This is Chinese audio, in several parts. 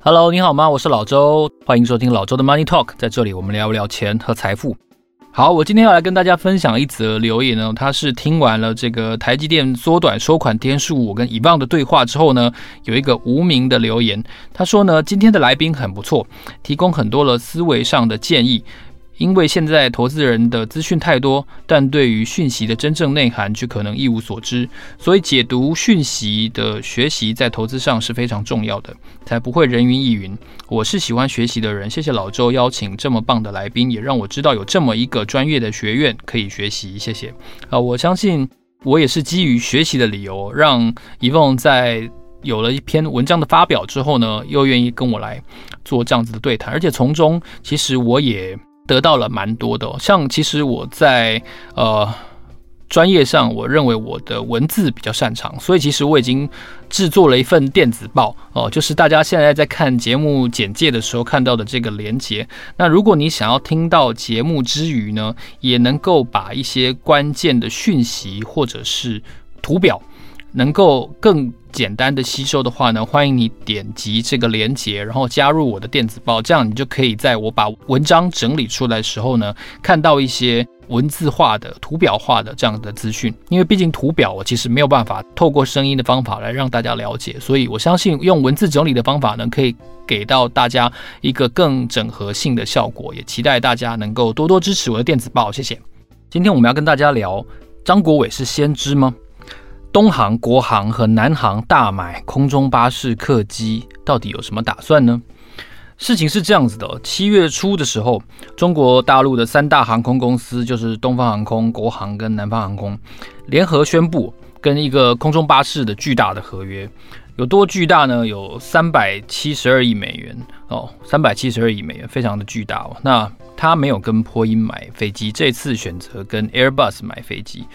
Hello，你好吗？我是老周，欢迎收听老周的 Money Talk，在这里我们聊一聊钱和财富。好，我今天要来跟大家分享一则留言呢，他是听完了这个台积电缩短收款天数，我跟以棒的对话之后呢，有一个无名的留言，他说呢，今天的来宾很不错，提供很多的思维上的建议。因为现在投资人的资讯太多，但对于讯息的真正内涵却可能一无所知，所以解读讯息的学习在投资上是非常重要的，才不会人云亦云。我是喜欢学习的人，谢谢老周邀请这么棒的来宾，也让我知道有这么一个专业的学院可以学习。谢谢。啊，我相信我也是基于学习的理由，让 Yvonne 在有了一篇文章的发表之后呢，又愿意跟我来做这样子的对谈，而且从中其实我也。得到了蛮多的哦，像其实我在呃专业上，我认为我的文字比较擅长，所以其实我已经制作了一份电子报哦，就是大家现在在看节目简介的时候看到的这个连接。那如果你想要听到节目之余呢，也能够把一些关键的讯息或者是图表，能够更简单的吸收的话呢，欢迎你点击这个链接，然后加入我的电子报，这样你就可以在我把文章整理出来的时候呢，看到一些文字化的、图表化的这样的资讯。因为毕竟图表我其实没有办法透过声音的方法来让大家了解，所以我相信用文字整理的方法呢，可以给到大家一个更整合性的效果。也期待大家能够多多支持我的电子报，谢谢。今天我们要跟大家聊，张国伟是先知吗？东航、国航和南航大买空中巴士客机，到底有什么打算呢？事情是这样子的：七月初的时候，中国大陆的三大航空公司，就是东方航空、国航跟南方航空，联合宣布跟一个空中巴士的巨大的合约，有多巨大呢？有三百七十二亿美元哦，三百七十二亿美元，非常的巨大哦。那他没有跟波音买飞机，这次选择跟 Airbus 买飞机。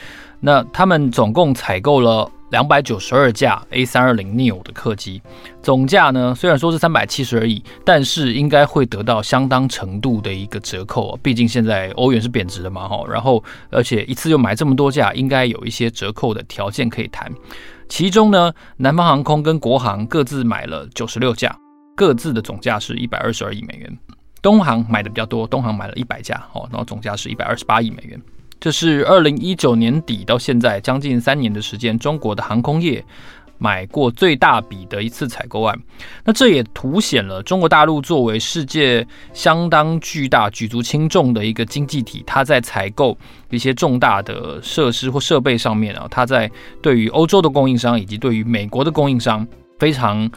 那他们总共采购了两百九十二架 A320neo 的客机，总价呢，虽然说是三百七十二亿，但是应该会得到相当程度的一个折扣，哦毕竟现在欧元是贬值的嘛，哈。然后而且一次又买这么多架，应该有一些折扣的条件可以谈。其中呢，南方航空跟国航各自买了九十六架，各自的总价是一百二十二亿美元。东航买的比较多，东航买了一百架，哦，然后总价是一百二十八亿美元。这是二零一九年底到现在将近三年的时间，中国的航空业买过最大笔的一次采购案。那这也凸显了中国大陆作为世界相当巨大、举足轻重的一个经济体，它在采购一些重大的设施或设备上面啊，它在对于欧洲的供应商以及对于美国的供应商非常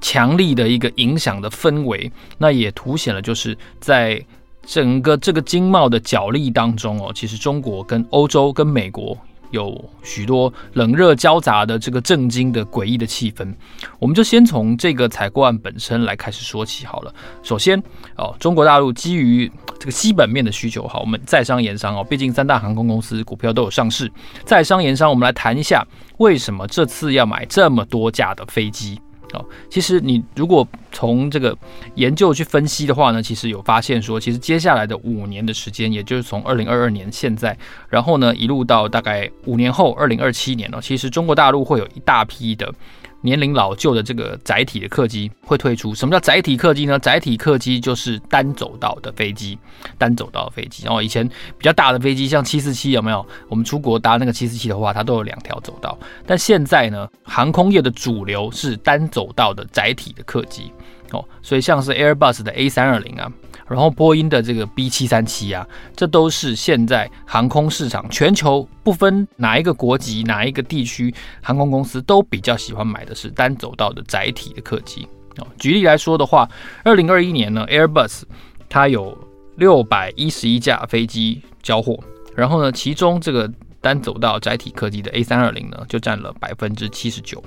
强力的一个影响的氛围。那也凸显了就是在。整个这个经贸的角力当中哦，其实中国跟欧洲跟美国有许多冷热交杂的这个震惊的诡异的气氛。我们就先从这个采购案本身来开始说起好了。首先哦，中国大陆基于这个基本面的需求，好，我们在商言商哦，毕竟三大航空公司股票都有上市，在商言商，我们来谈一下为什么这次要买这么多架的飞机。其实你如果从这个研究去分析的话呢，其实有发现说，其实接下来的五年的时间，也就是从二零二二年现在，然后呢一路到大概五年后二零二七年呢，其实中国大陆会有一大批的。年龄老旧的这个载体的客机会推出。什么叫载体客机呢？载体客机就是单走道的飞机，单走道飞机。然后以前比较大的飞机，像七四七有没有？我们出国搭那个七四七的话，它都有两条走道。但现在呢，航空业的主流是单走道的载体的客机。哦，所以像是 Airbus 的 A 三二零啊。然后波音的这个 B 七三七啊，这都是现在航空市场全球不分哪一个国籍、哪一个地区，航空公司都比较喜欢买的是单走道的载体的客机。哦，举例来说的话，二零二一年呢，Airbus 它有六百一十一架飞机交货，然后呢，其中这个单走道载体客机的 A 三二零呢，就占了百分之七十九。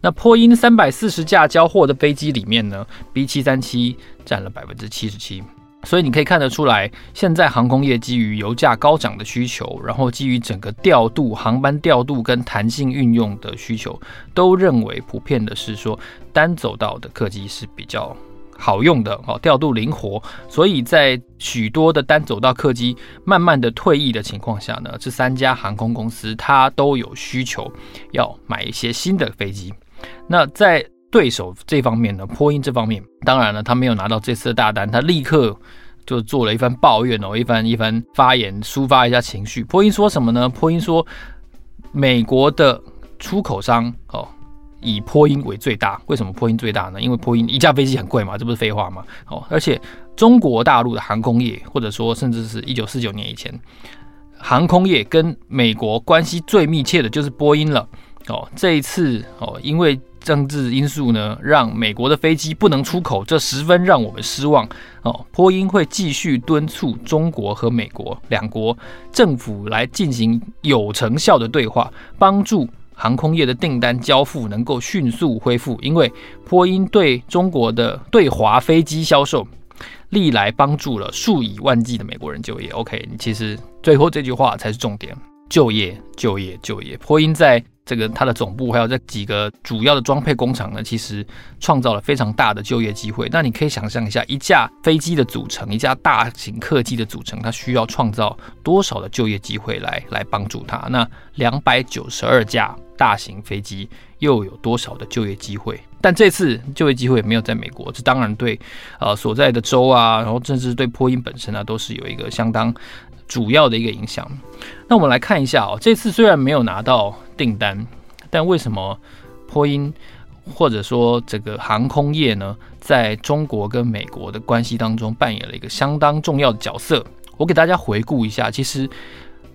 那波音三百四十架交货的飞机里面呢，B 七三七占了百分之七十七。所以你可以看得出来，现在航空业基于油价高涨的需求，然后基于整个调度、航班调度跟弹性运用的需求，都认为普遍的是说单走道的客机是比较好用的哦，调度灵活。所以在许多的单走道客机慢慢的退役的情况下呢，这三家航空公司它都有需求要买一些新的飞机。那在对手这方面呢，波音这方面，当然了，他没有拿到这次的大单，他立刻就做了一番抱怨哦，一番一番发言，抒发一下情绪。波音说什么呢？波音说，美国的出口商哦，以波音为最大。为什么波音最大呢？因为波音一架飞机很贵嘛，这不是废话吗？哦，而且中国大陆的航空业，或者说甚至是一九四九年以前，航空业跟美国关系最密切的就是波音了。哦，这一次哦，因为政治因素呢，让美国的飞机不能出口，这十分让我们失望哦。波音会继续敦促中国和美国两国政府来进行有成效的对话，帮助航空业的订单交付能够迅速恢复。因为波音对中国的对华飞机销售，历来帮助了数以万计的美国人就业。OK，其实最后这句话才是重点：就业，就业，就业。波音在。这个它的总部还有这几个主要的装配工厂呢，其实创造了非常大的就业机会。那你可以想象一下，一架飞机的组成，一架大型客机的组成，它需要创造多少的就业机会来来帮助它？那两百九十二架大型飞机又有多少的就业机会？但这次就业机会也没有在美国，这当然对呃所在的州啊，然后甚至对波音本身啊，都是有一个相当主要的一个影响。那我们来看一下哦，这次虽然没有拿到。订单，但为什么波音或者说这个航空业呢，在中国跟美国的关系当中扮演了一个相当重要的角色？我给大家回顾一下，其实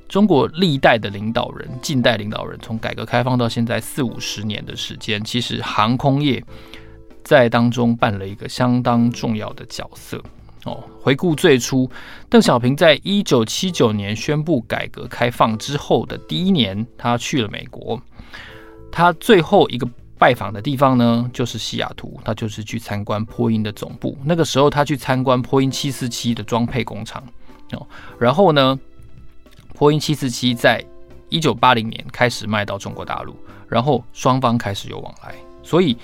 中国历代的领导人，近代领导人，从改革开放到现在四五十年的时间，其实航空业在当中扮了一个相当重要的角色。哦，回顾最初，邓小平在一九七九年宣布改革开放之后的第一年，他去了美国。他最后一个拜访的地方呢，就是西雅图，他就是去参观波音的总部。那个时候，他去参观波音七四七的装配工厂。哦，然后呢，波音七四七在一九八零年开始卖到中国大陆，然后双方开始有往来，所以。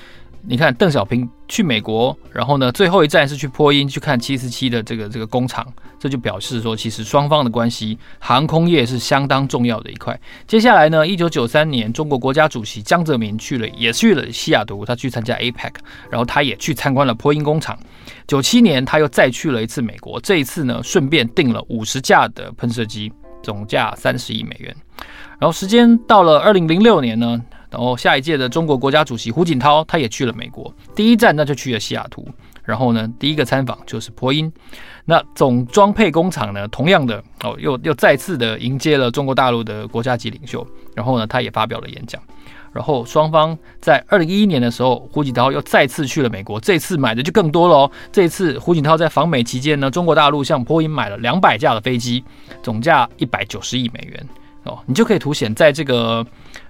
你看邓小平去美国，然后呢，最后一站是去波音去看七四七的这个这个工厂，这就表示说，其实双方的关系，航空业是相当重要的一块。接下来呢，一九九三年，中国国家主席江泽民去了，也去了西雅图，他去参加 APEC，然后他也去参观了波音工厂。九七年，他又再去了一次美国，这一次呢，顺便订了五十架的喷射机，总价三十亿美元。然后时间到了二零零六年呢。然后下一届的中国国家主席胡锦涛，他也去了美国，第一站那就去了西雅图。然后呢，第一个参访就是波音。那总装配工厂呢，同样的哦，又又再次的迎接了中国大陆的国家级领袖。然后呢，他也发表了演讲。然后双方在二零一一年的时候，胡锦涛又再次去了美国，这次买的就更多了哦。这次胡锦涛在访美期间呢，中国大陆向波音买了两百架的飞机，总价一百九十亿美元。哦，你就可以凸显在这个。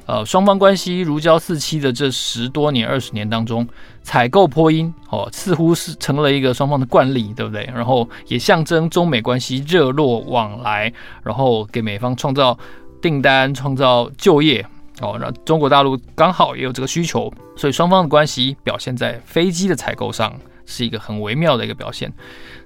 呃，双方关系如胶似漆的这十多年、二十年当中，采购波音哦，似乎是成了一个双方的惯例，对不对？然后也象征中美关系热络往来，然后给美方创造订单、创造就业哦。那中国大陆刚好也有这个需求，所以双方的关系表现在飞机的采购上，是一个很微妙的一个表现。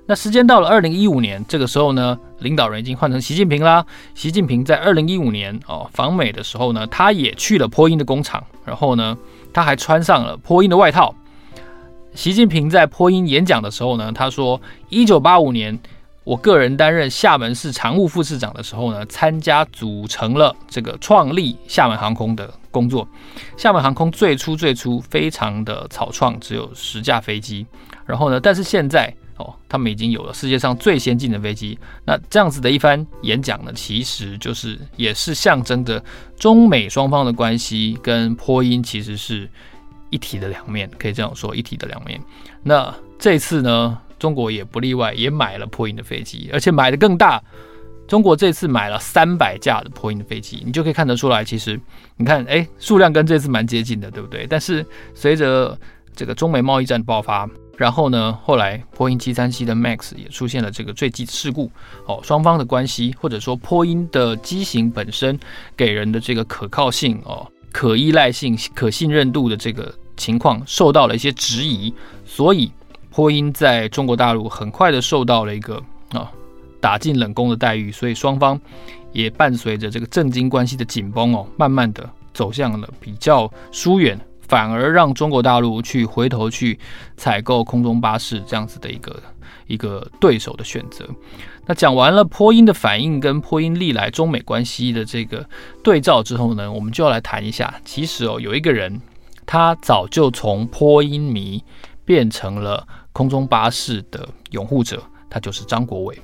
那时间到了二零一五年，这个时候呢，领导人已经换成习近平啦。习近平在二零一五年哦访美的时候呢，他也去了波音的工厂，然后呢，他还穿上了波音的外套。习近平在波音演讲的时候呢，他说：一九八五年，我个人担任厦门市常务副市长的时候呢，参加组成了这个创立厦门航空的工作。厦门航空最初最初非常的草创，只有十架飞机，然后呢，但是现在。哦，他们已经有了世界上最先进的飞机。那这样子的一番演讲呢，其实就是也是象征着中美双方的关系跟波音其实是一体的两面，可以这样说，一体的两面。那这次呢，中国也不例外，也买了波音的飞机，而且买的更大，中国这次买了三百架的波音的飞机，你就可以看得出来，其实你看，哎，数量跟这次蛮接近的，对不对？但是随着这个中美贸易战爆发，然后呢，后来波音七三七的 MAX 也出现了这个坠机事故，哦，双方的关系或者说波音的机型本身给人的这个可靠性哦、可依赖性、可信任度的这个情况受到了一些质疑，所以波音在中国大陆很快的受到了一个啊。打进冷宫的待遇，所以双方也伴随着这个政经关系的紧绷哦，慢慢的走向了比较疏远，反而让中国大陆去回头去采购空中巴士这样子的一个一个对手的选择。那讲完了波音的反应跟波音历来中美关系的这个对照之后呢，我们就要来谈一下，其实哦，有一个人他早就从波音迷变成了空中巴士的拥护者，他就是张国伟。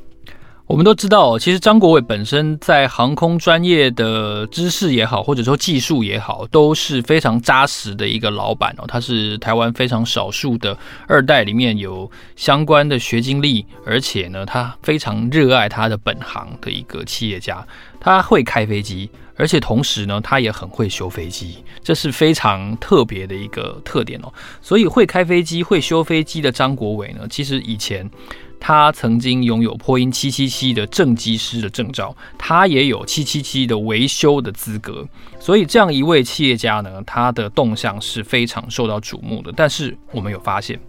我们都知道，其实张国伟本身在航空专业的知识也好，或者说技术也好，都是非常扎实的一个老板哦。他是台湾非常少数的二代里面有相关的学经历，而且呢，他非常热爱他的本行的一个企业家。他会开飞机，而且同时呢，他也很会修飞机，这是非常特别的一个特点哦。所以，会开飞机、会修飞机的张国伟呢，其实以前。他曾经拥有波音七七七的正机师的证照，他也有七七七的维修的资格，所以这样一位企业家呢，他的动向是非常受到瞩目的。但是我们有发现，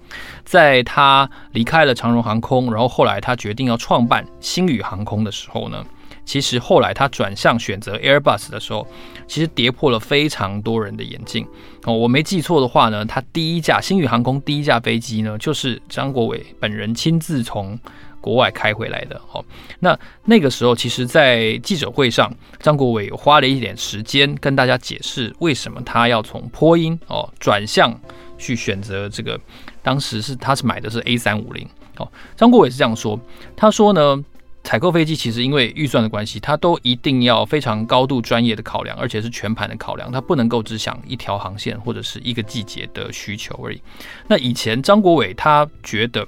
在他离开了长荣航空，然后后来他决定要创办星宇航空的时候呢，其实后来他转向选择 Airbus 的时候，其实跌破了非常多人的眼镜哦。我没记错的话呢，他第一架星宇航空第一架飞机呢，就是张国伟本人亲自从国外开回来的哦。那那个时候，其实，在记者会上，张国伟花了一点时间跟大家解释为什么他要从波音哦转向去选择这个，当时是他是买的是 A 三五零哦。张国伟是这样说，他说呢。采购飞机其实因为预算的关系，它都一定要非常高度专业的考量，而且是全盘的考量，它不能够只想一条航线或者是一个季节的需求而已。那以前张国伟他觉得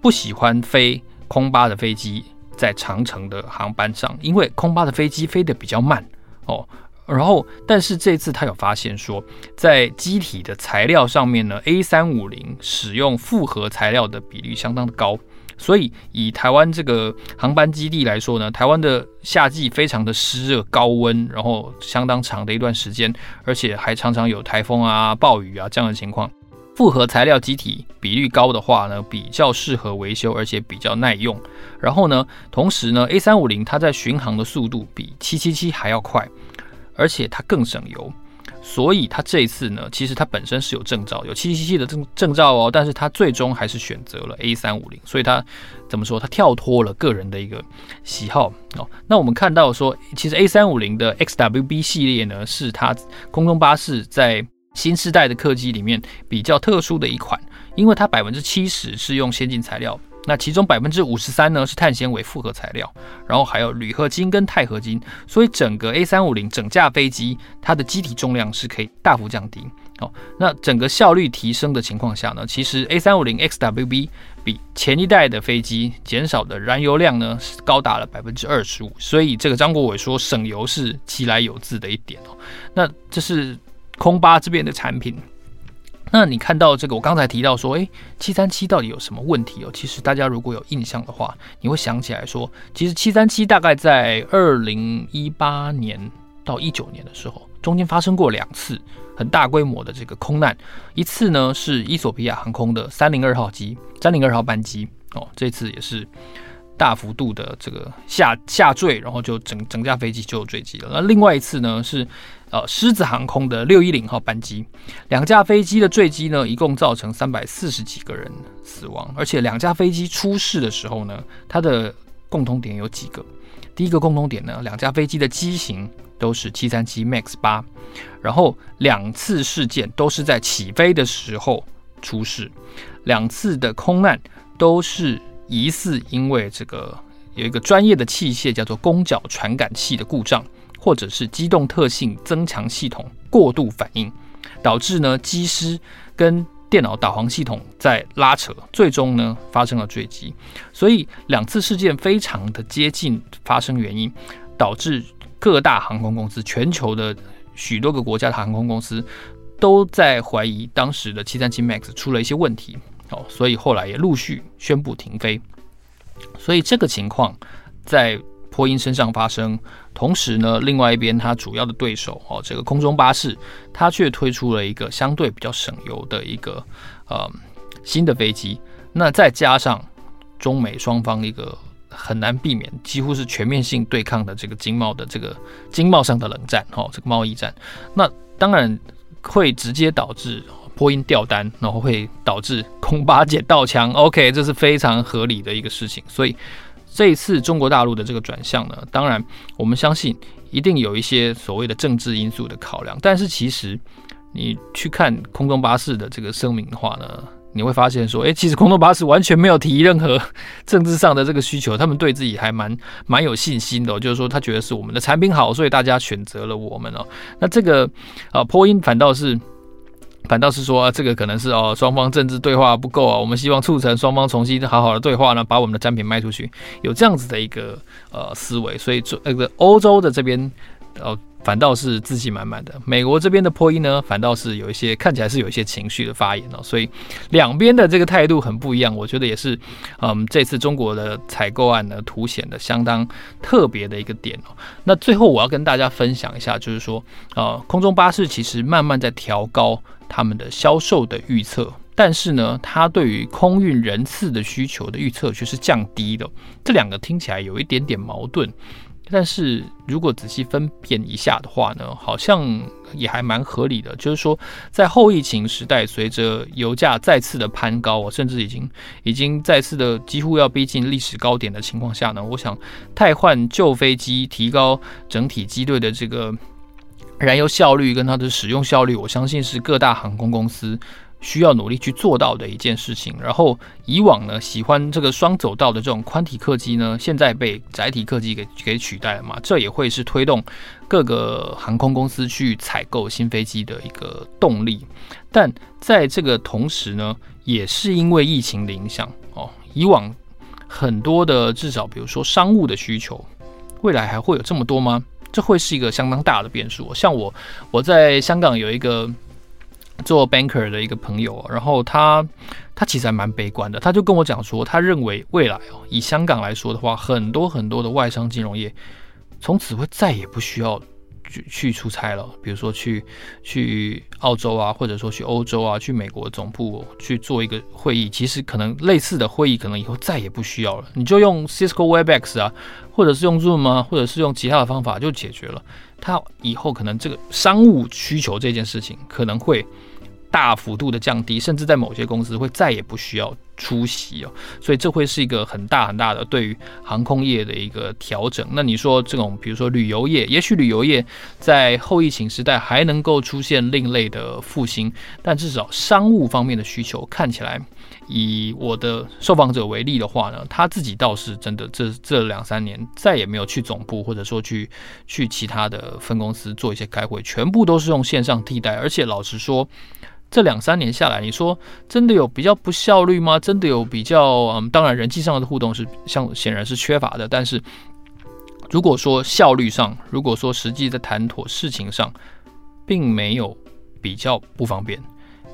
不喜欢飞空巴的飞机在长程的航班上，因为空巴的飞机飞得比较慢哦。然后，但是这次他有发现说，在机体的材料上面呢，A 三五零使用复合材料的比例相当的高。所以，以台湾这个航班基地来说呢，台湾的夏季非常的湿热、高温，然后相当长的一段时间，而且还常常有台风啊、暴雨啊这样的情况。复合材料机体比率高的话呢，比较适合维修，而且比较耐用。然后呢，同时呢，A 三五零它在巡航的速度比七七七还要快，而且它更省油。所以他这一次呢，其实他本身是有证照，有七七七的证证照哦，但是他最终还是选择了 A 三五零，所以他怎么说？他跳脱了个人的一个喜好哦。那我们看到说，其实 A 三五零的 XWB 系列呢，是它空中巴士在新世代的客机里面比较特殊的一款，因为它百分之七十是用先进材料。那其中百分之五十三呢是碳纤维复合材料，然后还有铝合金跟钛合金，所以整个 A 三五零整架飞机它的机体重量是可以大幅降低。哦，那整个效率提升的情况下呢，其实 A 三五零 XWB 比前一代的飞机减少的燃油量呢是高达了百分之二十五，所以这个张国伟说省油是其来有自的一点哦。那这是空巴这边的产品。那你看到这个，我刚才提到说，诶，七三七到底有什么问题哦？其实大家如果有印象的话，你会想起来说，其实七三七大概在二零一八年到一九年的时候，中间发生过两次很大规模的这个空难，一次呢是伊索比亚航空的三零二号机，三零二号班机哦，这次也是。大幅度的这个下下坠，然后就整整架飞机就坠机了。那另外一次呢是呃狮子航空的六一零号班机，两架飞机的坠机呢，一共造成三百四十几个人死亡。而且两架飞机出事的时候呢，它的共同点有几个。第一个共同点呢，两架飞机的机型都是七三七 MAX 八，然后两次事件都是在起飞的时候出事，两次的空难都是。疑似因为这个有一个专业的器械叫做攻角传感器的故障，或者是机动特性增强系统过度反应，导致呢机师跟电脑导航系统在拉扯，最终呢发生了坠机。所以两次事件非常的接近发生原因，导致各大航空公司、全球的许多个国家的航空公司都在怀疑当时的七三七 MAX 出了一些问题。哦，所以后来也陆续宣布停飞。所以这个情况在波音身上发生，同时呢，另外一边它主要的对手哦，这个空中巴士，它却推出了一个相对比较省油的一个呃新的飞机。那再加上中美双方一个很难避免，几乎是全面性对抗的这个经贸的这个经贸上的冷战哦，这个贸易战，那当然会直接导致。波音掉单，然后会导致空巴捡到枪。OK，这是非常合理的一个事情。所以这一次中国大陆的这个转向呢，当然我们相信一定有一些所谓的政治因素的考量。但是其实你去看空中巴士的这个声明的话呢，你会发现说，诶，其实空中巴士完全没有提任何政治上的这个需求，他们对自己还蛮蛮有信心的，就是说他觉得是我们的产品好，所以大家选择了我们哦。那这个啊，波音反倒是。反倒是说，这个可能是哦，双方政治对话不够啊，我们希望促成双方重新好好的对话呢，把我们的产品卖出去，有这样子的一个呃思维，所以这那个欧洲的这边哦。反倒是自信满满的，美国这边的波音呢，反倒是有一些看起来是有一些情绪的发言哦，所以两边的这个态度很不一样，我觉得也是，嗯，这次中国的采购案呢，凸显的相当特别的一个点哦。那最后我要跟大家分享一下，就是说，呃，空中巴士其实慢慢在调高他们的销售的预测，但是呢，它对于空运人次的需求的预测却是降低的，这两个听起来有一点点矛盾。但是如果仔细分辨一下的话呢，好像也还蛮合理的。就是说，在后疫情时代，随着油价再次的攀高，甚至已经已经再次的几乎要逼近历史高点的情况下呢，我想汰换旧飞机，提高整体机队的这个燃油效率跟它的使用效率，我相信是各大航空公司。需要努力去做到的一件事情。然后以往呢，喜欢这个双走道的这种宽体客机呢，现在被窄体客机给给取代了嘛。这也会是推动各个航空公司去采购新飞机的一个动力。但在这个同时呢，也是因为疫情的影响哦，以往很多的至少比如说商务的需求，未来还会有这么多吗？这会是一个相当大的变数。像我我在香港有一个。做 banker 的一个朋友，然后他他其实还蛮悲观的，他就跟我讲说，他认为未来哦，以香港来说的话，很多很多的外商金融业从此会再也不需要去去出差了，比如说去去澳洲啊，或者说去欧洲啊，去美国总部去做一个会议，其实可能类似的会议可能以后再也不需要了，你就用 Cisco Webex 啊，或者是用 Zoom 啊，或者是用其他的方法就解决了。他以后可能这个商务需求这件事情可能会。大幅度的降低，甚至在某些公司会再也不需要出席哦，所以这会是一个很大很大的对于航空业的一个调整。那你说这种，比如说旅游业，也许旅游业在后疫情时代还能够出现另类的复兴，但至少商务方面的需求看起来，以我的受访者为例的话呢，他自己倒是真的这这两三年再也没有去总部，或者说去去其他的分公司做一些开会，全部都是用线上替代，而且老实说。这两三年下来，你说真的有比较不效率吗？真的有比较嗯，当然人际上的互动是像显然是缺乏的。但是如果说效率上，如果说实际在谈妥事情上，并没有比较不方便，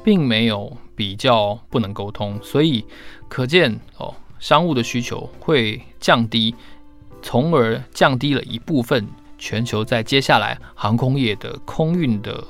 并没有比较不能沟通，所以可见哦，商务的需求会降低，从而降低了一部分全球在接下来航空业的空运的。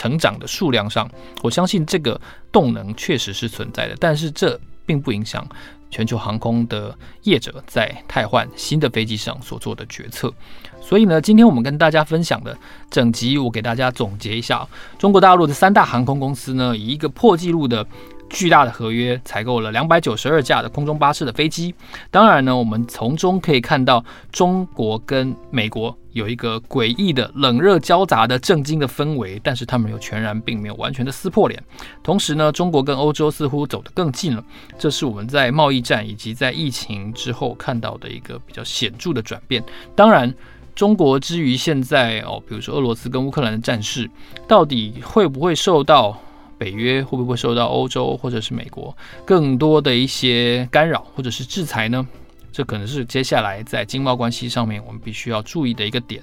成长的数量上，我相信这个动能确实是存在的，但是这并不影响全球航空的业者在汰换新的飞机上所做的决策。所以呢，今天我们跟大家分享的整集，我给大家总结一下，中国大陆的三大航空公司呢，以一个破纪录的。巨大的合约采购了两百九十二架的空中巴士的飞机。当然呢，我们从中可以看到中国跟美国有一个诡异的冷热交杂的震惊的氛围，但是他们又全然并没有完全的撕破脸。同时呢，中国跟欧洲似乎走得更近了，这是我们在贸易战以及在疫情之后看到的一个比较显著的转变。当然，中国之于现在哦，比如说俄罗斯跟乌克兰的战事，到底会不会受到？北约会不会受到欧洲或者是美国更多的一些干扰或者是制裁呢？这可能是接下来在经贸关系上面我们必须要注意的一个点。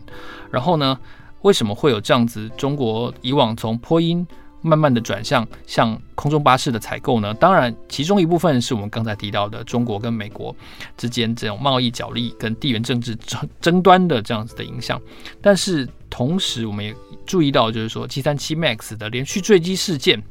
然后呢，为什么会有这样子？中国以往从波音慢慢的转向向空中巴士的采购呢？当然，其中一部分是我们刚才提到的中国跟美国之间这种贸易角力跟地缘政治争争端的这样子的影响。但是同时，我们也注意到，就是说，七三七 MAX 的连续坠机事件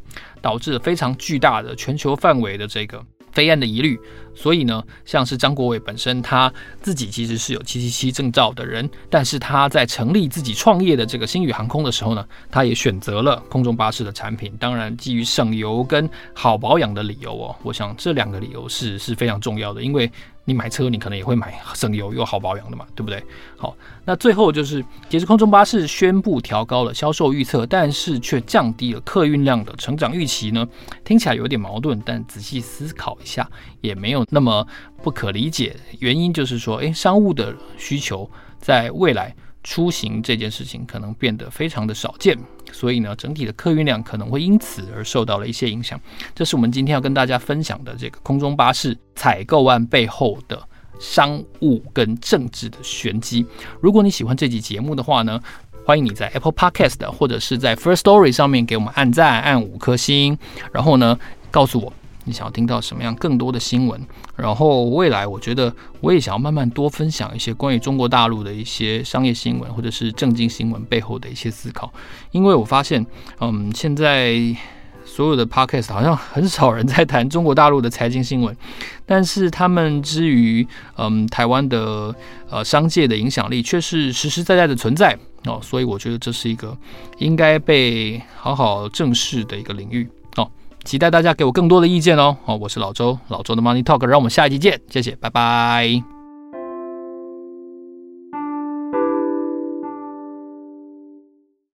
导致了非常巨大的全球范围的这个。飞安的疑虑，所以呢，像是张国伟本身他自己其实是有七七七证照的人，但是他在成立自己创业的这个星宇航空的时候呢，他也选择了空中巴士的产品。当然，基于省油跟好保养的理由哦，我想这两个理由是是非常重要的，因为。你买车，你可能也会买省油又好保养的嘛，对不对？好，那最后就是，其实空中巴士宣布调高了销售预测，但是却降低了客运量的成长预期呢？听起来有点矛盾，但仔细思考一下，也没有那么不可理解。原因就是说，诶，商务的需求在未来。出行这件事情可能变得非常的少见，所以呢，整体的客运量可能会因此而受到了一些影响。这是我们今天要跟大家分享的这个空中巴士采购案背后的商务跟政治的玄机。如果你喜欢这集节目的话呢，欢迎你在 Apple Podcast 或者是在 First Story 上面给我们按赞，按五颗星，然后呢，告诉我。你想要听到什么样更多的新闻？然后未来，我觉得我也想要慢慢多分享一些关于中国大陆的一些商业新闻，或者是政经新闻背后的一些思考。因为我发现，嗯，现在所有的 podcast 好像很少人在谈中国大陆的财经新闻，但是他们之于嗯台湾的呃商界的影响力却是实实在在的存在哦，所以我觉得这是一个应该被好好正视的一个领域。期待大家给我更多的意见哦！好，我是老周，老周的 Money Talk，让我们下一集见，谢谢，拜拜。